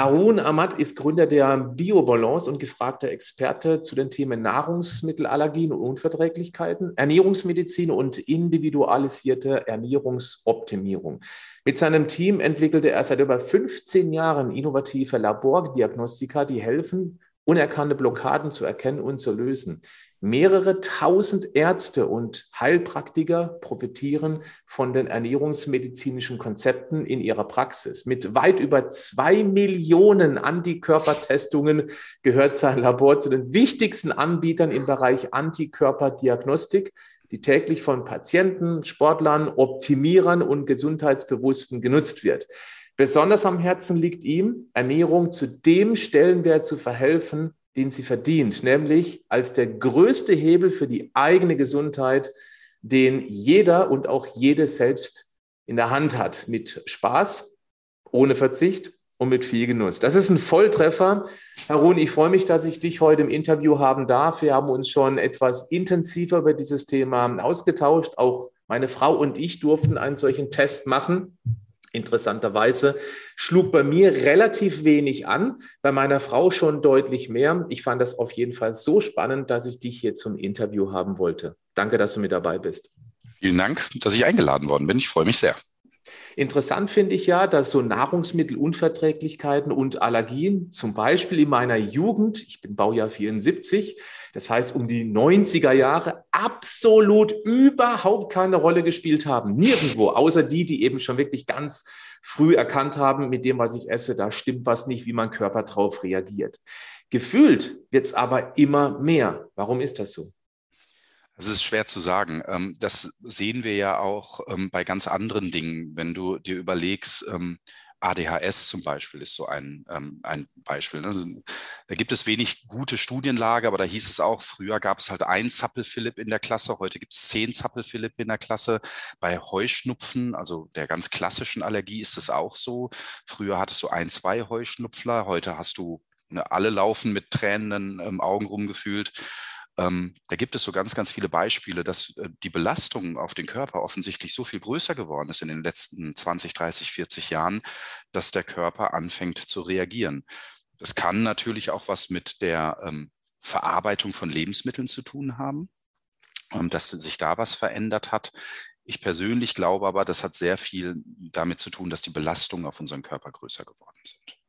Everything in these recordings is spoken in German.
Harun Ahmad ist Gründer der BioBalance und gefragter Experte zu den Themen Nahrungsmittelallergien und Unverträglichkeiten, Ernährungsmedizin und individualisierte Ernährungsoptimierung. Mit seinem Team entwickelte er seit über 15 Jahren innovative Labordiagnostika, die helfen, unerkannte Blockaden zu erkennen und zu lösen. Mehrere tausend Ärzte und Heilpraktiker profitieren von den ernährungsmedizinischen Konzepten in ihrer Praxis. Mit weit über zwei Millionen Antikörpertestungen gehört sein Labor zu den wichtigsten Anbietern im Bereich Antikörperdiagnostik, die täglich von Patienten, Sportlern, Optimierern und Gesundheitsbewussten genutzt wird. Besonders am Herzen liegt ihm, Ernährung zu dem Stellenwert zu verhelfen, den sie verdient, nämlich als der größte Hebel für die eigene Gesundheit, den jeder und auch jede selbst in der Hand hat, mit Spaß, ohne Verzicht und mit viel Genuss. Das ist ein Volltreffer. Herr Ruhn, ich freue mich, dass ich dich heute im Interview haben darf. Wir haben uns schon etwas intensiver über dieses Thema ausgetauscht. Auch meine Frau und ich durften einen solchen Test machen. Interessanterweise schlug bei mir relativ wenig an, bei meiner Frau schon deutlich mehr. Ich fand das auf jeden Fall so spannend, dass ich dich hier zum Interview haben wollte. Danke, dass du mit dabei bist. Vielen Dank, dass ich eingeladen worden bin. Ich freue mich sehr. Interessant finde ich ja, dass so Nahrungsmittelunverträglichkeiten und Allergien, zum Beispiel in meiner Jugend, ich bin Baujahr 74, das heißt um die 90er Jahre, absolut überhaupt keine Rolle gespielt haben. Nirgendwo, außer die, die eben schon wirklich ganz früh erkannt haben, mit dem, was ich esse, da stimmt was nicht, wie mein Körper drauf reagiert. Gefühlt wird es aber immer mehr. Warum ist das so? Es ist schwer zu sagen. Ähm, das sehen wir ja auch ähm, bei ganz anderen Dingen. Wenn du dir überlegst, ähm, ADHS zum Beispiel ist so ein, ein Beispiel. Ne? Da gibt es wenig gute Studienlage, aber da hieß es auch, früher gab es halt ein Zappel-Philipp in der Klasse, heute gibt es zehn Zappel-Philipp in der Klasse. Bei Heuschnupfen, also der ganz klassischen Allergie, ist es auch so. Früher hattest du ein, zwei Heuschnupfler, heute hast du ne, alle laufen mit tränenden Augen rumgefühlt. Ähm, da gibt es so ganz, ganz viele Beispiele, dass äh, die Belastung auf den Körper offensichtlich so viel größer geworden ist in den letzten 20, 30, 40 Jahren, dass der Körper anfängt zu reagieren. Das kann natürlich auch was mit der ähm, Verarbeitung von Lebensmitteln zu tun haben, ähm, dass sich da was verändert hat. Ich persönlich glaube aber, das hat sehr viel damit zu tun, dass die Belastungen auf unseren Körper größer geworden sind.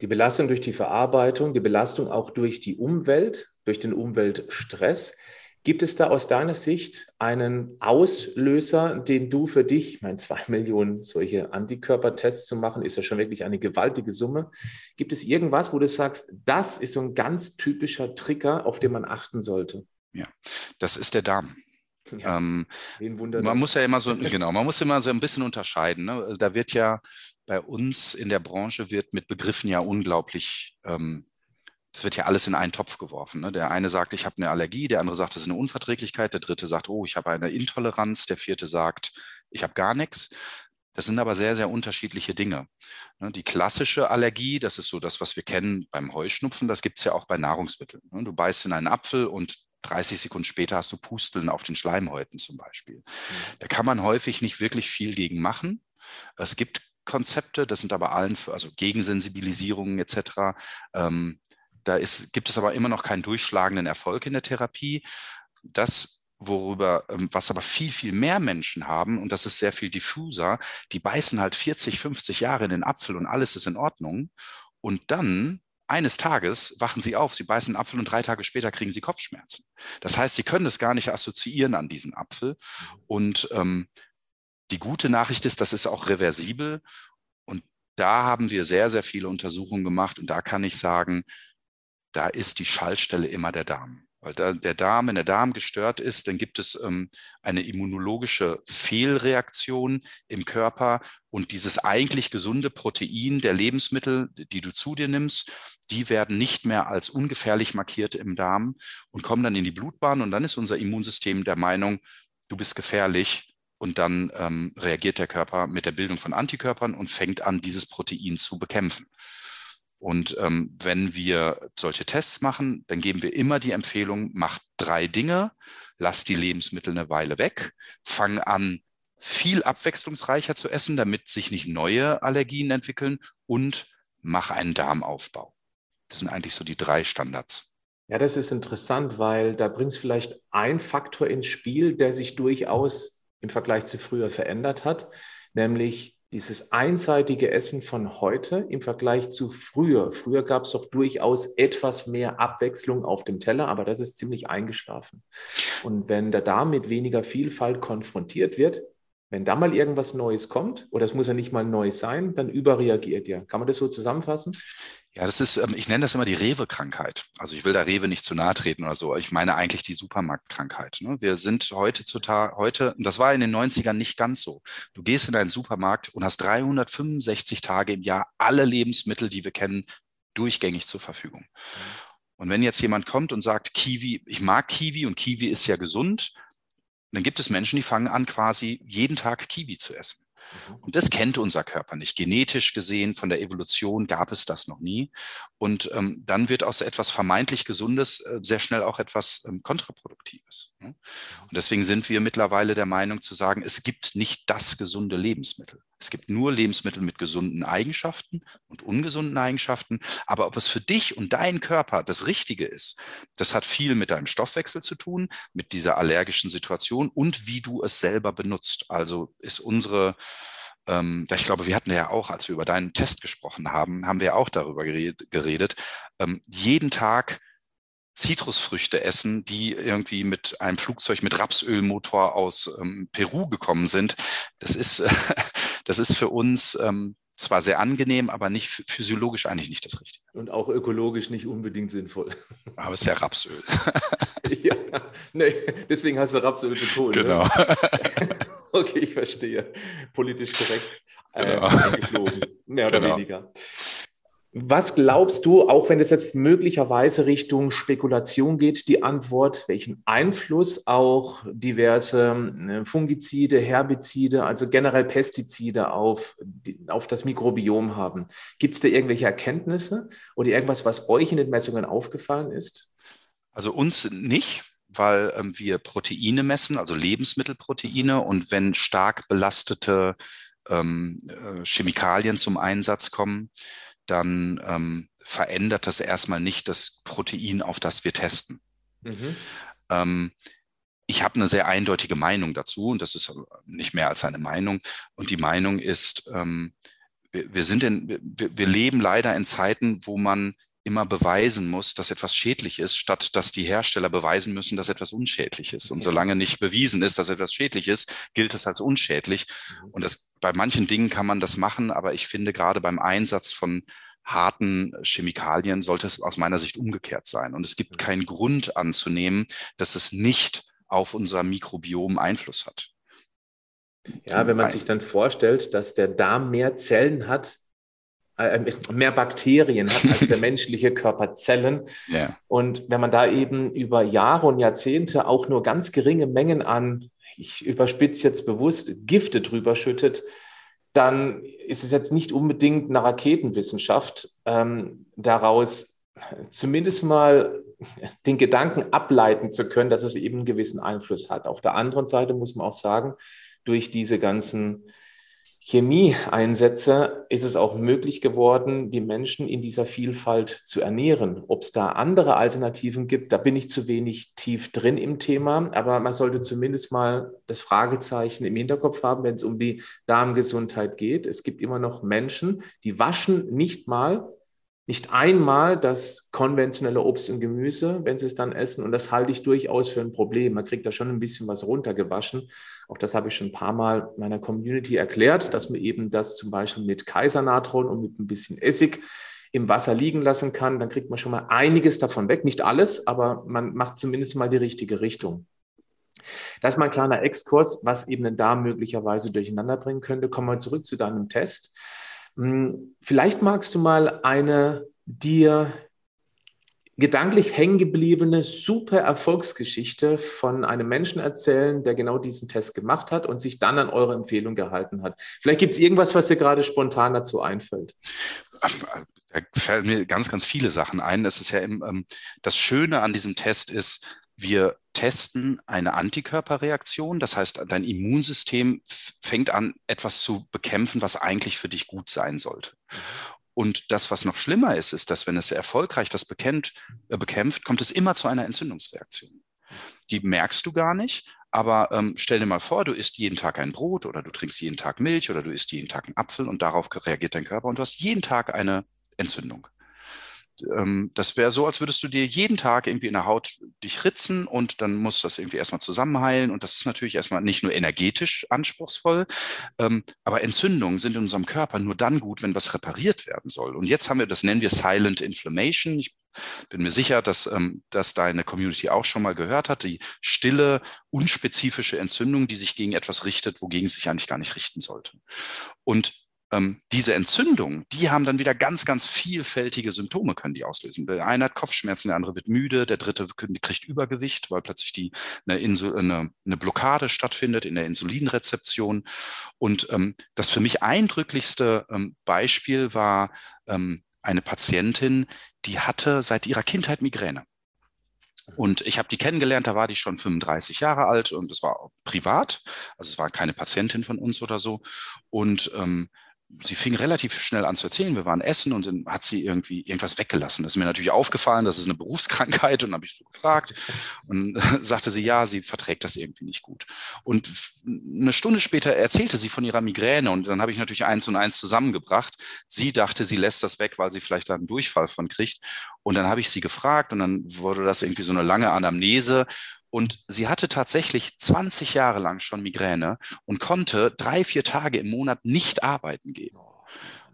Die Belastung durch die Verarbeitung, die Belastung auch durch die Umwelt, durch den Umweltstress. Gibt es da aus deiner Sicht einen Auslöser, den du für dich, ich meine, zwei Millionen solche Antikörpertests zu machen, ist ja schon wirklich eine gewaltige Summe. Gibt es irgendwas, wo du sagst, das ist so ein ganz typischer Trigger, auf den man achten sollte? Ja, das ist der Darm. Ja, ähm, man das? muss ja immer so, genau, man muss immer so ein bisschen unterscheiden. Ne? Da wird ja bei uns in der Branche wird mit Begriffen ja unglaublich, ähm, das wird ja alles in einen Topf geworfen. Ne? Der eine sagt, ich habe eine Allergie, der andere sagt, das ist eine Unverträglichkeit, der dritte sagt, oh, ich habe eine Intoleranz, der vierte sagt, ich habe gar nichts. Das sind aber sehr, sehr unterschiedliche Dinge. Ne? Die klassische Allergie, das ist so das, was wir kennen beim Heuschnupfen, das gibt es ja auch bei Nahrungsmitteln. Ne? Du beißt in einen Apfel und 30 Sekunden später hast du Pusteln auf den Schleimhäuten zum Beispiel. Mhm. Da kann man häufig nicht wirklich viel gegen machen. Es gibt Konzepte, das sind aber allen, für, also Gegensensibilisierungen etc. Ähm, da ist, gibt es aber immer noch keinen durchschlagenden Erfolg in der Therapie. Das, worüber, ähm, was aber viel, viel mehr Menschen haben, und das ist sehr viel diffuser, die beißen halt 40, 50 Jahre in den Apfel und alles ist in Ordnung. Und dann eines Tages wachen sie auf, sie beißen einen Apfel und drei Tage später kriegen sie Kopfschmerzen. Das heißt, sie können es gar nicht assoziieren an diesen Apfel. Und ähm, die gute Nachricht ist, das ist auch reversibel. Da haben wir sehr, sehr viele Untersuchungen gemacht. Und da kann ich sagen, da ist die Schaltstelle immer der Darm. Weil da, der Darm, wenn der Darm gestört ist, dann gibt es ähm, eine immunologische Fehlreaktion im Körper und dieses eigentlich gesunde Protein der Lebensmittel, die du zu dir nimmst, die werden nicht mehr als ungefährlich markiert im Darm und kommen dann in die Blutbahn und dann ist unser Immunsystem der Meinung, du bist gefährlich, und dann ähm, reagiert der Körper mit der Bildung von Antikörpern und fängt an, dieses Protein zu bekämpfen. Und ähm, wenn wir solche Tests machen, dann geben wir immer die Empfehlung, mach drei Dinge, lass die Lebensmittel eine Weile weg, fang an, viel abwechslungsreicher zu essen, damit sich nicht neue Allergien entwickeln und mach einen Darmaufbau. Das sind eigentlich so die drei Standards. Ja, das ist interessant, weil da bringt es vielleicht ein Faktor ins Spiel, der sich durchaus im Vergleich zu früher verändert hat, nämlich dieses einseitige Essen von heute im Vergleich zu früher. Früher gab es doch durchaus etwas mehr Abwechslung auf dem Teller, aber das ist ziemlich eingeschlafen. Und wenn der Darm mit weniger Vielfalt konfrontiert wird, wenn da mal irgendwas Neues kommt, oder es muss ja nicht mal neu sein, dann überreagiert ihr. Kann man das so zusammenfassen? Ja, das ist, ähm, ich nenne das immer die Rewe-Krankheit. Also ich will da Rewe nicht zu nahe treten oder so. Ich meine eigentlich die Supermarktkrankheit. Ne? Wir sind heute zutage, heute, und das war in den 90ern nicht ganz so. Du gehst in deinen Supermarkt und hast 365 Tage im Jahr alle Lebensmittel, die wir kennen, durchgängig zur Verfügung. Und wenn jetzt jemand kommt und sagt, Kiwi, ich mag Kiwi und Kiwi ist ja gesund, dann gibt es Menschen, die fangen an, quasi jeden Tag Kiwi zu essen. Mhm. Und das kennt unser Körper nicht. Genetisch gesehen, von der Evolution gab es das noch nie. Und ähm, dann wird aus etwas vermeintlich Gesundes äh, sehr schnell auch etwas ähm, Kontraproduktives. Ne? Und deswegen sind wir mittlerweile der Meinung zu sagen, es gibt nicht das gesunde Lebensmittel. Es gibt nur Lebensmittel mit gesunden Eigenschaften und ungesunden Eigenschaften. Aber ob es für dich und deinen Körper das Richtige ist, das hat viel mit deinem Stoffwechsel zu tun, mit dieser allergischen Situation und wie du es selber benutzt. Also ist unsere ähm, ich glaube, wir hatten ja auch, als wir über deinen Test gesprochen haben, haben wir auch darüber geredet, ähm, jeden Tag Zitrusfrüchte essen, die irgendwie mit einem Flugzeug mit Rapsölmotor aus ähm, Peru gekommen sind. Das ist, das ist für uns ähm, zwar sehr angenehm, aber nicht physiologisch eigentlich nicht das Richtige. Und auch ökologisch nicht unbedingt sinnvoll. Aber es ist ja Rapsöl. ja, nee, deswegen hast du Rapsöl betont. Ne? Genau. Ne? okay, ich verstehe. Politisch korrekt äh, genau. mehr oder genau. weniger. Was glaubst du, auch wenn es jetzt möglicherweise Richtung Spekulation geht, die Antwort, welchen Einfluss auch diverse äh, Fungizide, Herbizide, also generell Pestizide auf, auf das Mikrobiom haben? Gibt es da irgendwelche Erkenntnisse oder irgendwas, was euch in den Messungen aufgefallen ist? Also uns nicht weil ähm, wir Proteine messen, also Lebensmittelproteine. Und wenn stark belastete ähm, äh, Chemikalien zum Einsatz kommen, dann ähm, verändert das erstmal nicht das Protein, auf das wir testen. Mhm. Ähm, ich habe eine sehr eindeutige Meinung dazu und das ist nicht mehr als eine Meinung. Und die Meinung ist, ähm, wir, wir, sind in, wir, wir leben leider in Zeiten, wo man immer beweisen muss, dass etwas schädlich ist, statt dass die Hersteller beweisen müssen, dass etwas unschädlich ist. Und solange nicht bewiesen ist, dass etwas schädlich ist, gilt es als unschädlich. Mhm. Und das, bei manchen Dingen kann man das machen, aber ich finde gerade beim Einsatz von harten Chemikalien sollte es aus meiner Sicht umgekehrt sein. Und es gibt mhm. keinen Grund anzunehmen, dass es nicht auf unser Mikrobiom Einfluss hat. Ja, wenn man sich dann vorstellt, dass der Darm mehr Zellen hat, äh, mehr Bakterien hat als der menschliche Körper Zellen. Yeah. Und wenn man da eben über Jahre und Jahrzehnte auch nur ganz geringe Mengen an, ich überspitze jetzt bewusst, Gifte drüber schüttet, dann ist es jetzt nicht unbedingt eine Raketenwissenschaft, ähm, daraus zumindest mal den Gedanken ableiten zu können, dass es eben einen gewissen Einfluss hat. Auf der anderen Seite muss man auch sagen, durch diese ganzen Chemieeinsätze ist es auch möglich geworden, die Menschen in dieser Vielfalt zu ernähren. Ob es da andere Alternativen gibt, da bin ich zu wenig tief drin im Thema, aber man sollte zumindest mal das Fragezeichen im Hinterkopf haben, wenn es um die Darmgesundheit geht. Es gibt immer noch Menschen, die waschen nicht mal nicht einmal das konventionelle Obst und Gemüse, wenn sie es dann essen. Und das halte ich durchaus für ein Problem. Man kriegt da schon ein bisschen was runtergewaschen. Auch das habe ich schon ein paar Mal meiner Community erklärt, dass man eben das zum Beispiel mit Kaisernatron und mit ein bisschen Essig im Wasser liegen lassen kann. Dann kriegt man schon mal einiges davon weg. Nicht alles, aber man macht zumindest mal die richtige Richtung. Das ist mal ein kleiner Exkurs, was eben da möglicherweise durcheinander bringen könnte. Kommen wir zurück zu deinem Test. Hm, vielleicht magst du mal eine dir gedanklich hängen gebliebene, super Erfolgsgeschichte von einem Menschen erzählen, der genau diesen Test gemacht hat und sich dann an eure Empfehlung gehalten hat. Vielleicht gibt es irgendwas, was dir gerade spontan dazu einfällt. Da fallen mir ganz, ganz viele Sachen ein. Es ist ja im, ähm, das Schöne an diesem Test ist, wir testen eine Antikörperreaktion. Das heißt, dein Immunsystem fängt an, etwas zu bekämpfen, was eigentlich für dich gut sein sollte. Und das, was noch schlimmer ist, ist, dass wenn es erfolgreich das bekämpft, äh, bekämpft kommt es immer zu einer Entzündungsreaktion. Die merkst du gar nicht, aber ähm, stell dir mal vor, du isst jeden Tag ein Brot oder du trinkst jeden Tag Milch oder du isst jeden Tag einen Apfel und darauf reagiert dein Körper und du hast jeden Tag eine Entzündung ähm, das wäre so, als würdest du dir jeden Tag irgendwie in der Haut dich ritzen und dann muss das irgendwie erstmal zusammenheilen. Und das ist natürlich erstmal nicht nur energetisch anspruchsvoll, ähm, aber Entzündungen sind in unserem Körper nur dann gut, wenn was repariert werden soll. Und jetzt haben wir, das nennen wir Silent Inflammation. Ich bin mir sicher, dass, ähm, dass deine Community auch schon mal gehört hat, die stille, unspezifische Entzündung, die sich gegen etwas richtet, wogegen es sich eigentlich gar nicht richten sollte. Und ähm, diese Entzündungen, die haben dann wieder ganz, ganz vielfältige Symptome, können die auslösen. Der eine hat Kopfschmerzen, der andere wird müde, der dritte kriegt Übergewicht, weil plötzlich die, eine, eine, eine Blockade stattfindet in der Insulinrezeption. Und ähm, das für mich eindrücklichste ähm, Beispiel war ähm, eine Patientin, die hatte seit ihrer Kindheit Migräne. Und ich habe die kennengelernt, da war die schon 35 Jahre alt und es war privat, also es war keine Patientin von uns oder so. Und ähm, sie fing relativ schnell an zu erzählen. Wir waren essen und dann hat sie irgendwie irgendwas weggelassen. Das ist mir natürlich aufgefallen, das ist eine Berufskrankheit und habe ich so gefragt und sagte sie, ja, sie verträgt das irgendwie nicht gut. Und eine Stunde später erzählte sie von ihrer Migräne und dann habe ich natürlich eins und eins zusammengebracht. Sie dachte, sie lässt das weg, weil sie vielleicht da einen Durchfall von kriegt. Und dann habe ich sie gefragt und dann wurde das irgendwie so eine lange Anamnese und sie hatte tatsächlich 20 Jahre lang schon Migräne und konnte drei, vier Tage im Monat nicht arbeiten gehen.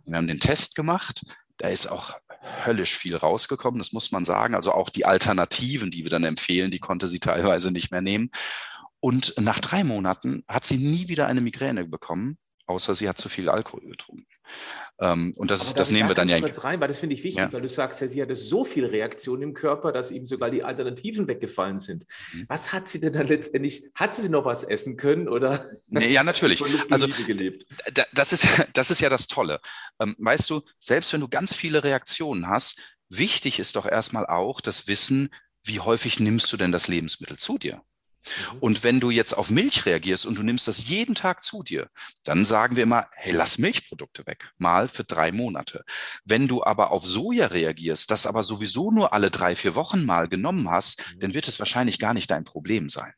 Wir haben den Test gemacht. Da ist auch höllisch viel rausgekommen, das muss man sagen. Also auch die Alternativen, die wir dann empfehlen, die konnte sie teilweise nicht mehr nehmen. Und nach drei Monaten hat sie nie wieder eine Migräne bekommen, außer sie hat zu viel Alkohol getrunken. Ähm, und das, ist, das nehmen wir dann ja. Kurz rein, weil das finde ich wichtig, ja. weil du sagst ja, sie hatte so viel Reaktion im Körper, dass ihm sogar die Alternativen weggefallen sind. Mhm. Was hat sie denn dann letztendlich? Hat sie noch was essen können oder? Nee, ja, natürlich. also das ist das ist ja das Tolle. Ähm, weißt du, selbst wenn du ganz viele Reaktionen hast, wichtig ist doch erstmal auch das Wissen, wie häufig nimmst du denn das Lebensmittel zu dir? Mhm. Und wenn du jetzt auf Milch reagierst und du nimmst das jeden Tag zu dir, dann sagen wir immer, hey, lass Milchprodukte weg, mal für drei Monate. Wenn du aber auf Soja reagierst, das aber sowieso nur alle drei, vier Wochen mal genommen hast, mhm. dann wird es wahrscheinlich gar nicht dein Problem sein.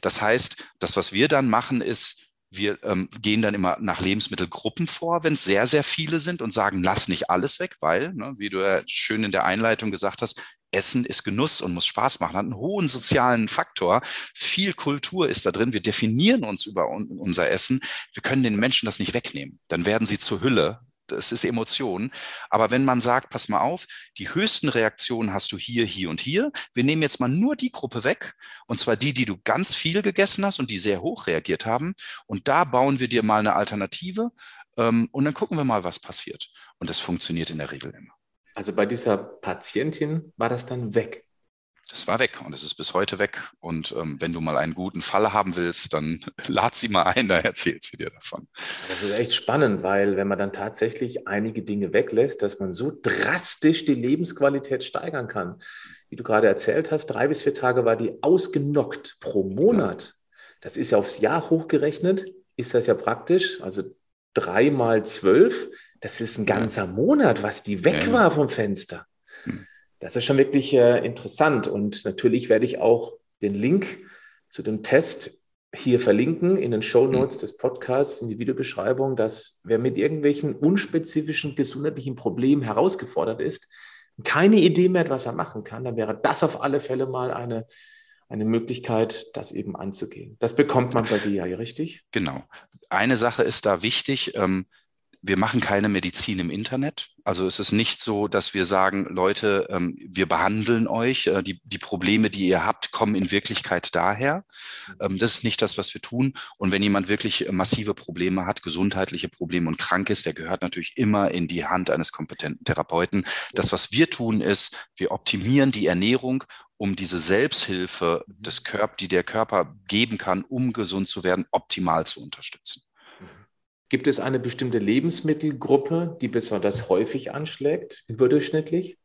Das heißt, das, was wir dann machen, ist, wir ähm, gehen dann immer nach Lebensmittelgruppen vor, wenn es sehr, sehr viele sind und sagen, lass nicht alles weg, weil, ne, wie du ja schön in der Einleitung gesagt hast, Essen ist Genuss und muss Spaß machen, hat einen hohen sozialen Faktor. Viel Kultur ist da drin. Wir definieren uns über unser Essen. Wir können den Menschen das nicht wegnehmen. Dann werden sie zur Hülle. Das ist Emotion. Aber wenn man sagt, pass mal auf, die höchsten Reaktionen hast du hier, hier und hier. Wir nehmen jetzt mal nur die Gruppe weg. Und zwar die, die du ganz viel gegessen hast und die sehr hoch reagiert haben. Und da bauen wir dir mal eine Alternative. Ähm, und dann gucken wir mal, was passiert. Und das funktioniert in der Regel immer. Also bei dieser Patientin war das dann weg. Das war weg und es ist bis heute weg. Und ähm, wenn du mal einen guten Fall haben willst, dann lad sie mal ein, da erzählt sie dir davon. Das ist echt spannend, weil wenn man dann tatsächlich einige Dinge weglässt, dass man so drastisch die Lebensqualität steigern kann. Wie du gerade erzählt hast, drei bis vier Tage war die ausgenockt pro Monat. Ja. Das ist ja aufs Jahr hochgerechnet, ist das ja praktisch. Also drei mal zwölf das ist ein ganzer Monat, was die weg ja. war vom Fenster. Hm. Das ist schon wirklich äh, interessant. Und natürlich werde ich auch den Link zu dem Test hier verlinken in den Show Notes hm. des Podcasts, in die Videobeschreibung, dass wer mit irgendwelchen unspezifischen gesundheitlichen Problemen herausgefordert ist, keine Idee mehr hat, was er machen kann, dann wäre das auf alle Fälle mal eine, eine Möglichkeit, das eben anzugehen. Das bekommt man bei dir ja, richtig? Genau. Eine Sache ist da wichtig. Ähm, wir machen keine Medizin im Internet. Also es ist nicht so, dass wir sagen, Leute, ähm, wir behandeln euch. Äh, die, die Probleme, die ihr habt, kommen in Wirklichkeit daher. Ähm, das ist nicht das, was wir tun. Und wenn jemand wirklich massive Probleme hat, gesundheitliche Probleme und krank ist, der gehört natürlich immer in die Hand eines kompetenten Therapeuten. Das, was wir tun, ist, wir optimieren die Ernährung um diese Selbsthilfe des Körpers, die der Körper geben kann, um gesund zu werden, optimal zu unterstützen. Gibt es eine bestimmte Lebensmittelgruppe, die besonders häufig anschlägt, überdurchschnittlich?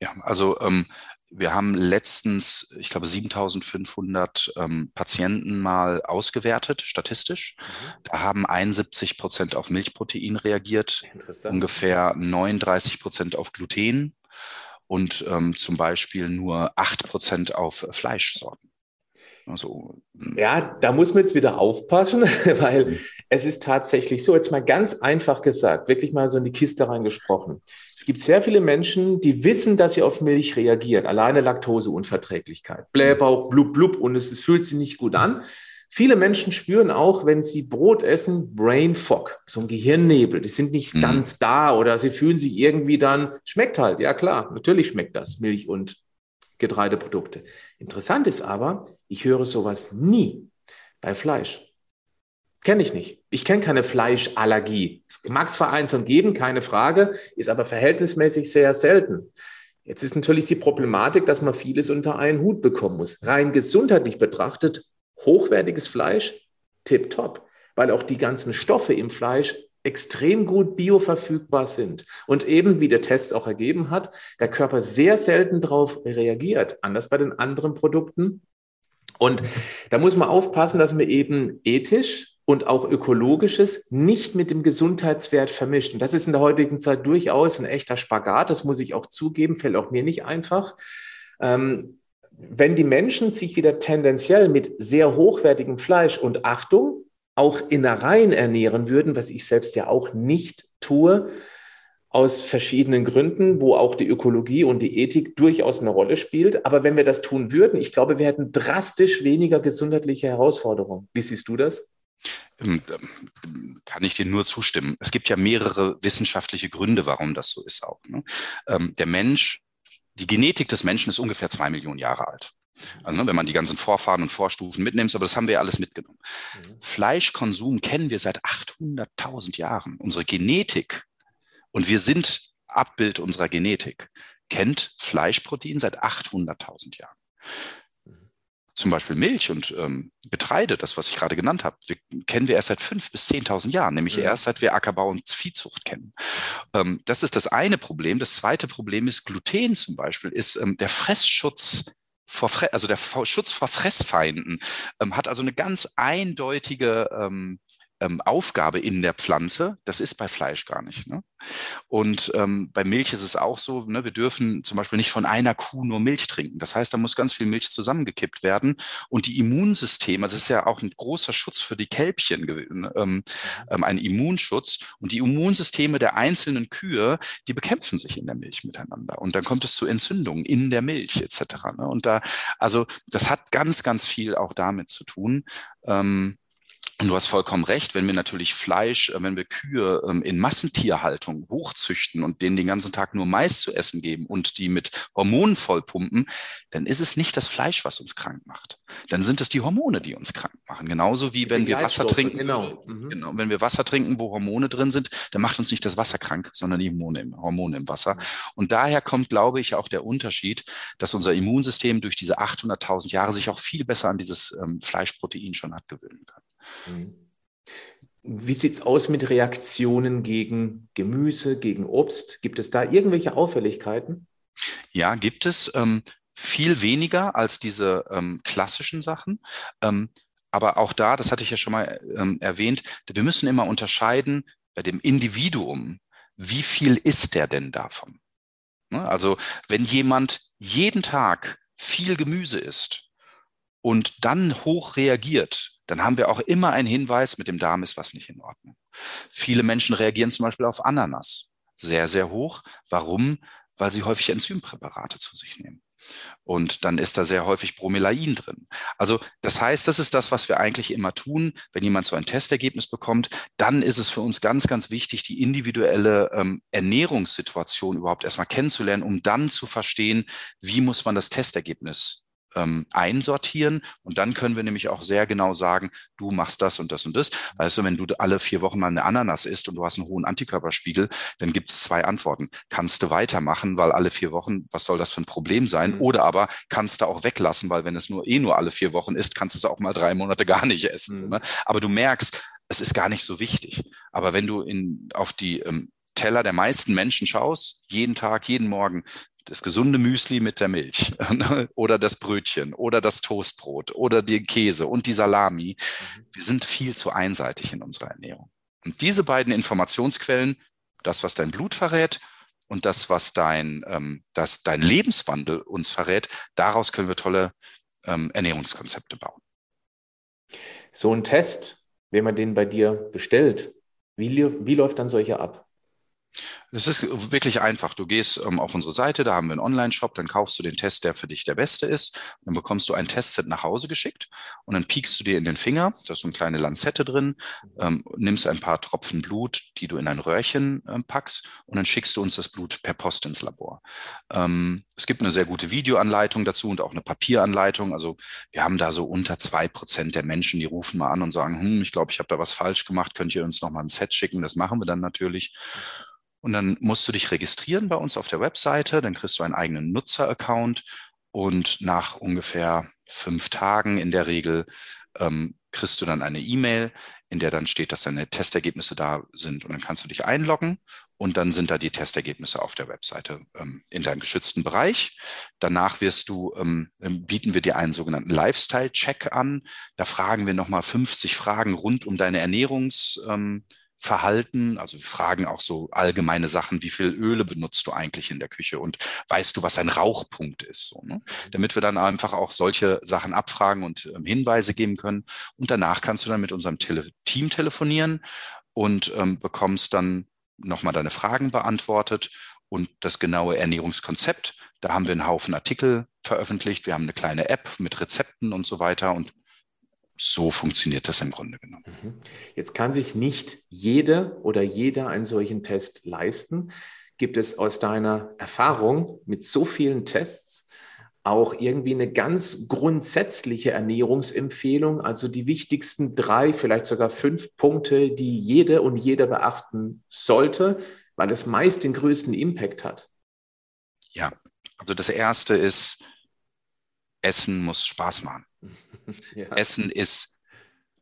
Ja, also ähm, wir haben letztens, ich glaube, 7500 ähm, Patienten mal ausgewertet, statistisch. Mhm. Da haben 71 Prozent auf Milchprotein reagiert, ungefähr 39 Prozent auf Gluten und ähm, zum Beispiel nur 8 Prozent auf Fleischsorten. Also, hm. ja, da muss man jetzt wieder aufpassen, weil mhm. es ist tatsächlich so, jetzt mal ganz einfach gesagt, wirklich mal so in die Kiste reingesprochen. Es gibt sehr viele Menschen, die wissen, dass sie auf Milch reagieren, alleine Laktoseunverträglichkeit, Blähbauch, blub, blub und es, es fühlt sich nicht gut an. Viele Menschen spüren auch, wenn sie Brot essen, Brain Fog, so ein Gehirnnebel. Die sind nicht mhm. ganz da oder sie fühlen sich irgendwie dann, schmeckt halt, ja klar, natürlich schmeckt das, Milch und Getreideprodukte. Interessant ist aber, ich höre sowas nie bei Fleisch. Kenne ich nicht. Ich kenne keine Fleischallergie. Es mag es vereinzelt geben, keine Frage, ist aber verhältnismäßig sehr selten. Jetzt ist natürlich die Problematik, dass man vieles unter einen Hut bekommen muss. Rein gesundheitlich betrachtet, hochwertiges Fleisch, tipptopp, weil auch die ganzen Stoffe im Fleisch extrem gut bioverfügbar sind und eben, wie der Test auch ergeben hat, der Körper sehr selten darauf reagiert, anders bei den anderen Produkten. Und da muss man aufpassen, dass man eben ethisch und auch ökologisches nicht mit dem Gesundheitswert vermischt. Und das ist in der heutigen Zeit durchaus ein echter Spagat, das muss ich auch zugeben, fällt auch mir nicht einfach. Ähm, wenn die Menschen sich wieder tendenziell mit sehr hochwertigem Fleisch und Achtung, auch Innereien ernähren würden, was ich selbst ja auch nicht tue, aus verschiedenen Gründen, wo auch die Ökologie und die Ethik durchaus eine Rolle spielt. Aber wenn wir das tun würden, ich glaube, wir hätten drastisch weniger gesundheitliche Herausforderungen. Wie siehst du das? Ähm, kann ich dir nur zustimmen. Es gibt ja mehrere wissenschaftliche Gründe, warum das so ist auch. Ne? Ähm, der Mensch, die Genetik des Menschen ist ungefähr zwei Millionen Jahre alt. Also, ne, wenn man die ganzen Vorfahren und Vorstufen mitnimmt, aber das haben wir ja alles mitgenommen. Mhm. Fleischkonsum kennen wir seit 800.000 Jahren. Unsere Genetik, und wir sind Abbild unserer Genetik, kennt Fleischprotein seit 800.000 Jahren zum Beispiel Milch und ähm, Getreide, das, was ich gerade genannt habe, wir, kennen wir erst seit fünf bis zehntausend Jahren, nämlich ja. erst seit wir Ackerbau und Viehzucht kennen. Ähm, das ist das eine Problem. Das zweite Problem ist Gluten zum Beispiel, ist ähm, der Fressschutz vor, also der Schutz vor Fressfeinden, ähm, hat also eine ganz eindeutige ähm, ähm, Aufgabe in der Pflanze. Das ist bei Fleisch gar nicht. Ne? Und ähm, bei Milch ist es auch so, ne, wir dürfen zum Beispiel nicht von einer Kuh nur Milch trinken. Das heißt, da muss ganz viel Milch zusammengekippt werden. Und die Immunsysteme, das ist ja auch ein großer Schutz für die Kälbchen, ne, ähm, ähm, ein Immunschutz. Und die Immunsysteme der einzelnen Kühe, die bekämpfen sich in der Milch miteinander. Und dann kommt es zu Entzündungen in der Milch etc. Ne? Und da, also das hat ganz, ganz viel auch damit zu tun. Ähm, du hast vollkommen recht, wenn wir natürlich Fleisch, äh, wenn wir Kühe ähm, in Massentierhaltung hochzüchten und denen den ganzen Tag nur Mais zu essen geben und die mit Hormonen vollpumpen, dann ist es nicht das Fleisch, was uns krank macht. Dann sind es die Hormone, die uns krank machen. Genauso wie wenn wir Wasser trinken. Genau. Mhm. genau. Wenn wir Wasser trinken, wo Hormone drin sind, dann macht uns nicht das Wasser krank, sondern die Hormone im, Hormone im Wasser. Mhm. Und daher kommt, glaube ich, auch der Unterschied, dass unser Immunsystem durch diese 800.000 Jahre sich auch viel besser an dieses ähm, Fleischprotein schon hat gewöhnen können. Mhm. Wie sieht es aus mit Reaktionen gegen Gemüse, gegen Obst? Gibt es da irgendwelche Auffälligkeiten? Ja, gibt es. Ähm, viel weniger als diese ähm, klassischen Sachen. Ähm, aber auch da, das hatte ich ja schon mal ähm, erwähnt, wir müssen immer unterscheiden bei dem Individuum, wie viel ist der denn davon? Ne? Also wenn jemand jeden Tag viel Gemüse isst und dann hoch reagiert, dann haben wir auch immer einen Hinweis, mit dem Darm ist was nicht in Ordnung. Viele Menschen reagieren zum Beispiel auf Ananas sehr, sehr hoch. Warum? Weil sie häufig Enzympräparate zu sich nehmen. Und dann ist da sehr häufig Bromelain drin. Also das heißt, das ist das, was wir eigentlich immer tun, wenn jemand so ein Testergebnis bekommt. Dann ist es für uns ganz, ganz wichtig, die individuelle ähm, Ernährungssituation überhaupt erstmal kennenzulernen, um dann zu verstehen, wie muss man das Testergebnis ähm, einsortieren. Und dann können wir nämlich auch sehr genau sagen, du machst das und das und das. Weißt du, wenn du alle vier Wochen mal eine Ananas isst und du hast einen hohen Antikörperspiegel, dann gibt es zwei Antworten. Kannst du weitermachen, weil alle vier Wochen, was soll das für ein Problem sein? Mhm. Oder aber kannst du auch weglassen, weil wenn es nur eh nur alle vier Wochen ist, kannst du es auch mal drei Monate gar nicht essen. Mhm. Ne? Aber du merkst, es ist gar nicht so wichtig. Aber wenn du in, auf die ähm, Teller der meisten Menschen schaust, jeden Tag, jeden Morgen, das gesunde Müsli mit der Milch oder das Brötchen oder das Toastbrot oder den Käse und die Salami. Mhm. Wir sind viel zu einseitig in unserer Ernährung. Und diese beiden Informationsquellen, das, was dein Blut verrät und das, was dein, ähm, das, dein Lebenswandel uns verrät, daraus können wir tolle ähm, Ernährungskonzepte bauen. So ein Test, wenn man den bei dir bestellt, wie, wie läuft dann solche ab? Es ist wirklich einfach. Du gehst ähm, auf unsere Seite, da haben wir einen Online-Shop, dann kaufst du den Test, der für dich der beste ist. Dann bekommst du ein Testset nach Hause geschickt und dann piekst du dir in den Finger, da ist so eine kleine Lanzette drin, ähm, nimmst ein paar Tropfen Blut, die du in ein Röhrchen ähm, packst und dann schickst du uns das Blut per Post ins Labor. Ähm, es gibt eine sehr gute Videoanleitung dazu und auch eine Papieranleitung. Also wir haben da so unter zwei Prozent der Menschen, die rufen mal an und sagen, hm, ich glaube, ich habe da was falsch gemacht, könnt ihr uns noch mal ein Set schicken? Das machen wir dann natürlich. Und dann musst du dich registrieren bei uns auf der Webseite, dann kriegst du einen eigenen Nutzer-Account und nach ungefähr fünf Tagen in der Regel ähm, kriegst du dann eine E-Mail, in der dann steht, dass deine Testergebnisse da sind und dann kannst du dich einloggen und dann sind da die Testergebnisse auf der Webseite ähm, in deinem geschützten Bereich. Danach wirst du, ähm, bieten wir dir einen sogenannten Lifestyle-Check an. Da fragen wir nochmal 50 Fragen rund um deine Ernährungs- ähm, Verhalten. Also wir fragen auch so allgemeine Sachen, wie viel Öle benutzt du eigentlich in der Küche und weißt du, was ein Rauchpunkt ist, so, ne? Mhm. damit wir dann einfach auch solche Sachen abfragen und ähm, Hinweise geben können. Und danach kannst du dann mit unserem Tele Team telefonieren und ähm, bekommst dann nochmal deine Fragen beantwortet und das genaue Ernährungskonzept. Da haben wir einen Haufen Artikel veröffentlicht. Wir haben eine kleine App mit Rezepten und so weiter und so funktioniert das im Grunde genommen. Mhm. Jetzt kann sich nicht jede oder jeder einen solchen Test leisten. Gibt es aus deiner Erfahrung mit so vielen Tests auch irgendwie eine ganz grundsätzliche Ernährungsempfehlung, also die wichtigsten drei, vielleicht sogar fünf Punkte, die jede und jeder beachten sollte, weil es meist den größten Impact hat? Ja, also das erste ist, Essen muss Spaß machen. ja. Essen ist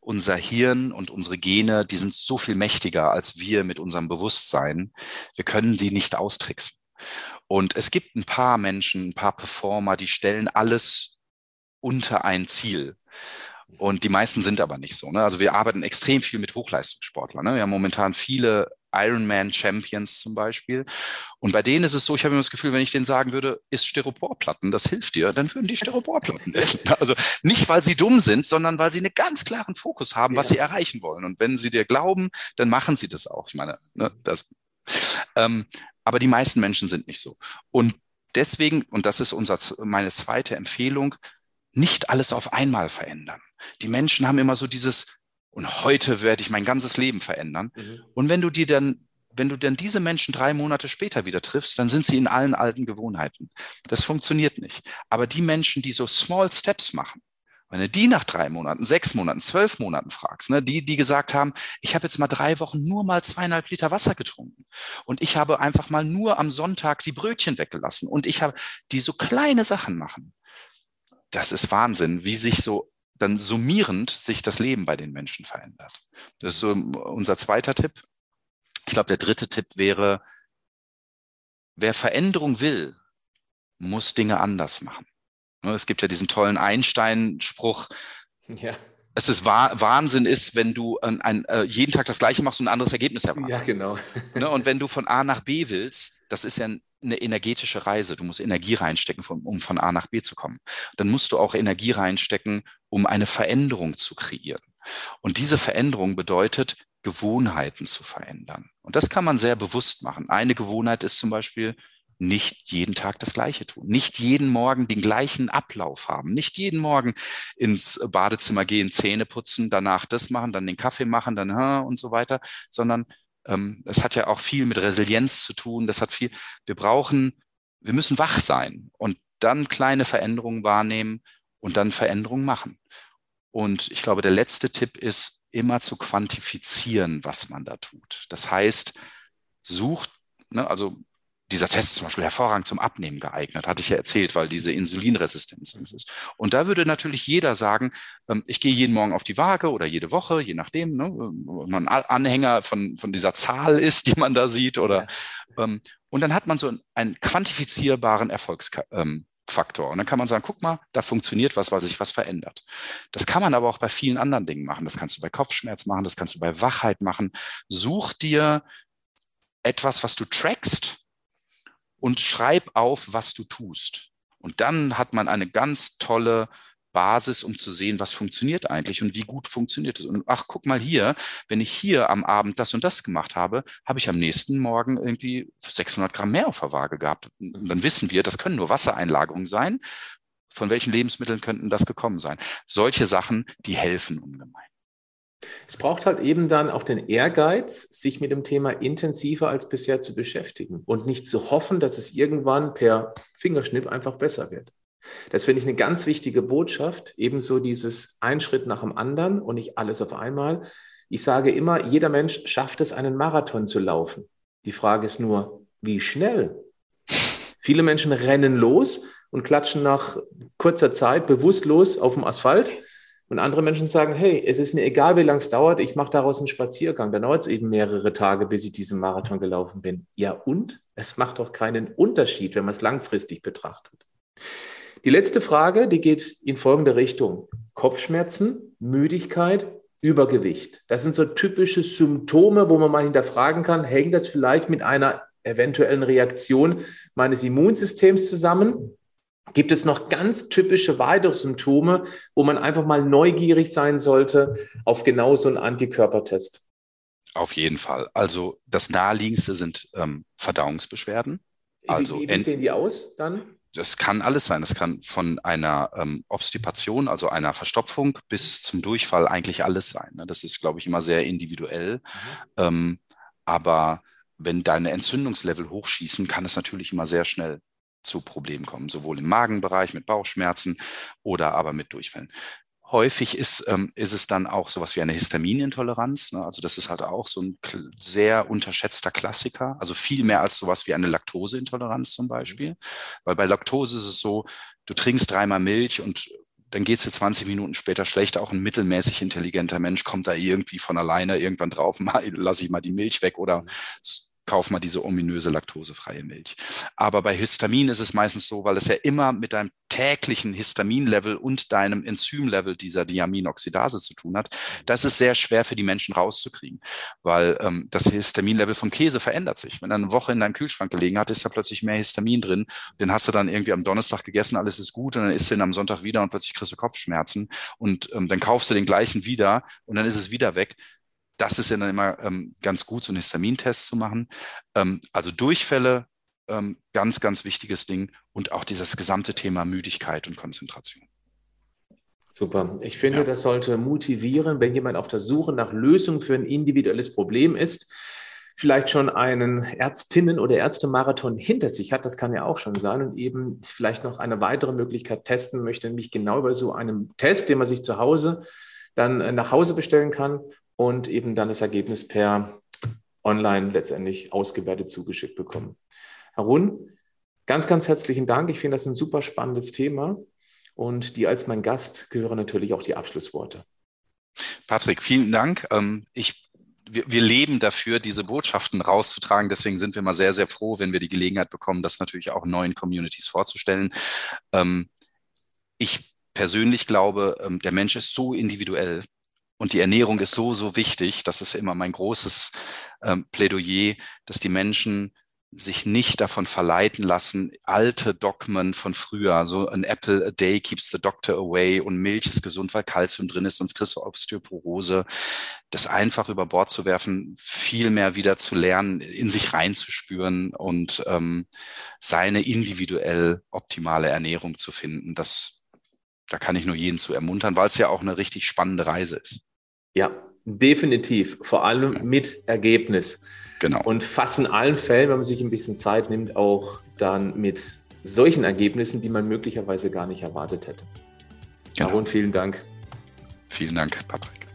unser Hirn und unsere Gene, die sind so viel mächtiger als wir mit unserem Bewusstsein. Wir können sie nicht austricksen. Und es gibt ein paar Menschen, ein paar Performer, die stellen alles unter ein Ziel. Und die meisten sind aber nicht so. Ne? Also wir arbeiten extrem viel mit Hochleistungssportlern. Ne? Wir haben momentan viele Ironman Champions zum Beispiel. Und bei denen ist es so, ich habe immer das Gefühl, wenn ich denen sagen würde, ist Styroporplatten, das hilft dir, dann würden die Styroporplatten essen. Also nicht, weil sie dumm sind, sondern weil sie einen ganz klaren Fokus haben, was sie erreichen wollen. Und wenn sie dir glauben, dann machen sie das auch. Ich meine, ne, das. Ähm, aber die meisten Menschen sind nicht so. Und deswegen, und das ist unser, meine zweite Empfehlung, nicht alles auf einmal verändern. Die Menschen haben immer so dieses, und heute werde ich mein ganzes Leben verändern. Mhm. Und wenn du dir dann, wenn du dann diese Menschen drei Monate später wieder triffst, dann sind sie in allen alten Gewohnheiten. Das funktioniert nicht. Aber die Menschen, die so Small Steps machen, wenn du die nach drei Monaten, sechs Monaten, zwölf Monaten fragst, ne, die, die gesagt haben, ich habe jetzt mal drei Wochen nur mal zweieinhalb Liter Wasser getrunken und ich habe einfach mal nur am Sonntag die Brötchen weggelassen und ich habe die so kleine Sachen machen. Das ist Wahnsinn, wie sich so dann summierend sich das Leben bei den Menschen verändert. Das ist so unser zweiter Tipp. Ich glaube, der dritte Tipp wäre, wer Veränderung will, muss Dinge anders machen. Es gibt ja diesen tollen Einstein-Spruch, ja. Es ist Wahnsinn ist, wenn du ein, ein, äh, jeden Tag das Gleiche machst und ein anderes Ergebnis erwartest. Ja, genau. Ne, und wenn du von A nach B willst, das ist ja eine energetische Reise. Du musst Energie reinstecken, um von A nach B zu kommen. Dann musst du auch Energie reinstecken, um eine Veränderung zu kreieren. Und diese Veränderung bedeutet, Gewohnheiten zu verändern. Und das kann man sehr bewusst machen. Eine Gewohnheit ist zum Beispiel, nicht jeden Tag das Gleiche tun, nicht jeden Morgen den gleichen Ablauf haben, nicht jeden Morgen ins Badezimmer gehen, Zähne putzen, danach das machen, dann den Kaffee machen, dann und so weiter, sondern ähm, es hat ja auch viel mit Resilienz zu tun. Das hat viel. Wir brauchen, wir müssen wach sein und dann kleine Veränderungen wahrnehmen und dann Veränderungen machen. Und ich glaube, der letzte Tipp ist, immer zu quantifizieren, was man da tut. Das heißt, sucht, ne, also dieser Test ist zum Beispiel hervorragend zum Abnehmen geeignet, hatte ich ja erzählt, weil diese Insulinresistenz ist. Und da würde natürlich jeder sagen, ähm, ich gehe jeden Morgen auf die Waage oder jede Woche, je nachdem, ne, ob man Anhänger von, von dieser Zahl ist, die man da sieht, oder ähm, und dann hat man so einen quantifizierbaren Erfolgsfaktor. Ähm, und dann kann man sagen, guck mal, da funktioniert was, weil sich was verändert. Das kann man aber auch bei vielen anderen Dingen machen. Das kannst du bei Kopfschmerz machen, das kannst du bei Wachheit machen. Such dir etwas, was du trackst, und schreib auf, was du tust. Und dann hat man eine ganz tolle Basis, um zu sehen, was funktioniert eigentlich und wie gut funktioniert es. Und ach, guck mal hier, wenn ich hier am Abend das und das gemacht habe, habe ich am nächsten Morgen irgendwie 600 Gramm mehr auf der Waage gehabt. Und dann wissen wir, das können nur Wassereinlagerungen sein. Von welchen Lebensmitteln könnten das gekommen sein? Solche Sachen, die helfen ungemein. Es braucht halt eben dann auch den Ehrgeiz, sich mit dem Thema intensiver als bisher zu beschäftigen und nicht zu hoffen, dass es irgendwann per Fingerschnipp einfach besser wird. Das finde ich eine ganz wichtige Botschaft, ebenso dieses ein Schritt nach dem anderen und nicht alles auf einmal. Ich sage immer, jeder Mensch schafft es, einen Marathon zu laufen. Die Frage ist nur, wie schnell? Viele Menschen rennen los und klatschen nach kurzer Zeit bewusstlos auf dem Asphalt und andere Menschen sagen, hey, es ist mir egal, wie lange es dauert, ich mache daraus einen Spaziergang. Dann dauert es eben mehrere Tage, bis ich diesen Marathon gelaufen bin. Ja, und? Es macht doch keinen Unterschied, wenn man es langfristig betrachtet. Die letzte Frage, die geht in folgende Richtung. Kopfschmerzen, Müdigkeit, Übergewicht. Das sind so typische Symptome, wo man mal hinterfragen kann, hängt das vielleicht mit einer eventuellen Reaktion meines Immunsystems zusammen? Gibt es noch ganz typische weitere Symptome, wo man einfach mal neugierig sein sollte auf genau so einen Antikörpertest? Auf jeden Fall. Also das naheliegendste sind ähm, Verdauungsbeschwerden. Also wie, wie sehen die aus dann? Das kann alles sein. Es kann von einer ähm, Obstipation, also einer Verstopfung, bis zum Durchfall eigentlich alles sein. Ne? Das ist, glaube ich, immer sehr individuell. Mhm. Ähm, aber wenn deine Entzündungslevel hochschießen, kann es natürlich immer sehr schnell zu Problemen kommen, sowohl im Magenbereich mit Bauchschmerzen oder aber mit Durchfällen. Häufig ist, ähm, ist es dann auch sowas wie eine Histaminintoleranz. Ne? Also das ist halt auch so ein sehr unterschätzter Klassiker. Also viel mehr als sowas wie eine Laktoseintoleranz zum Beispiel. Weil bei Laktose ist es so, du trinkst dreimal Milch und dann geht es dir 20 Minuten später schlecht. Auch ein mittelmäßig intelligenter Mensch kommt da irgendwie von alleine irgendwann drauf, mal, lass ich mal die Milch weg oder mhm kauf mal diese ominöse laktosefreie Milch. Aber bei Histamin ist es meistens so, weil es ja immer mit deinem täglichen Histaminlevel und deinem Enzymlevel dieser Diaminoxidase zu tun hat. Das ist sehr schwer für die Menschen rauszukriegen, weil ähm, das Histaminlevel vom Käse verändert sich. Wenn er eine Woche in deinem Kühlschrank gelegen hat, ist da plötzlich mehr Histamin drin. Den hast du dann irgendwie am Donnerstag gegessen, alles ist gut und dann isst du ihn am Sonntag wieder und plötzlich kriegst du Kopfschmerzen und ähm, dann kaufst du den gleichen wieder und dann ist es wieder weg das ist ja dann immer ähm, ganz gut, so einen Histamintest zu machen. Ähm, also Durchfälle, ähm, ganz, ganz wichtiges Ding und auch dieses gesamte Thema Müdigkeit und Konzentration. Super. Ich finde, ja. das sollte motivieren, wenn jemand auf der Suche nach Lösungen für ein individuelles Problem ist, vielleicht schon einen Ärztinnen- oder Ärztemarathon hinter sich hat, das kann ja auch schon sein, und eben vielleicht noch eine weitere Möglichkeit testen möchte, nämlich genau bei so einem Test, den man sich zu Hause dann äh, nach Hause bestellen kann und eben dann das Ergebnis per online letztendlich ausgewertet zugeschickt bekommen. Harun, ganz, ganz herzlichen Dank. Ich finde das ein super spannendes Thema und dir als mein Gast gehören natürlich auch die Abschlussworte. Patrick, vielen Dank. Ähm, ich wir, leben dafür, diese Botschaften rauszutragen. Deswegen sind wir mal sehr, sehr froh, wenn wir die Gelegenheit bekommen, das natürlich auch neuen Communities vorzustellen. Ähm, ich persönlich glaube, ähm, der Mensch ist so individuell. Und die Ernährung ist so, so wichtig. Das ist immer mein großes ähm, Plädoyer, dass die Menschen sich nicht davon verleiten lassen, alte Dogmen von früher, so ein Apple a day keeps the doctor away und Milch ist gesund, weil Kalzium drin ist, sonst kriegst du Osteoporose, das einfach über Bord zu werfen, viel mehr wieder zu lernen, in sich reinzuspüren und ähm, seine individuell optimale Ernährung zu finden. Das, da kann ich nur jeden zu ermuntern, weil es ja auch eine richtig spannende Reise ist. Ja, definitiv, vor allem mit Ergebnis. Genau. Und fast in allen Fällen, wenn man sich ein bisschen Zeit nimmt, auch dann mit solchen Ergebnissen, die man möglicherweise gar nicht erwartet hätte. Genau. Aaron, vielen Dank. Vielen Dank, Patrick.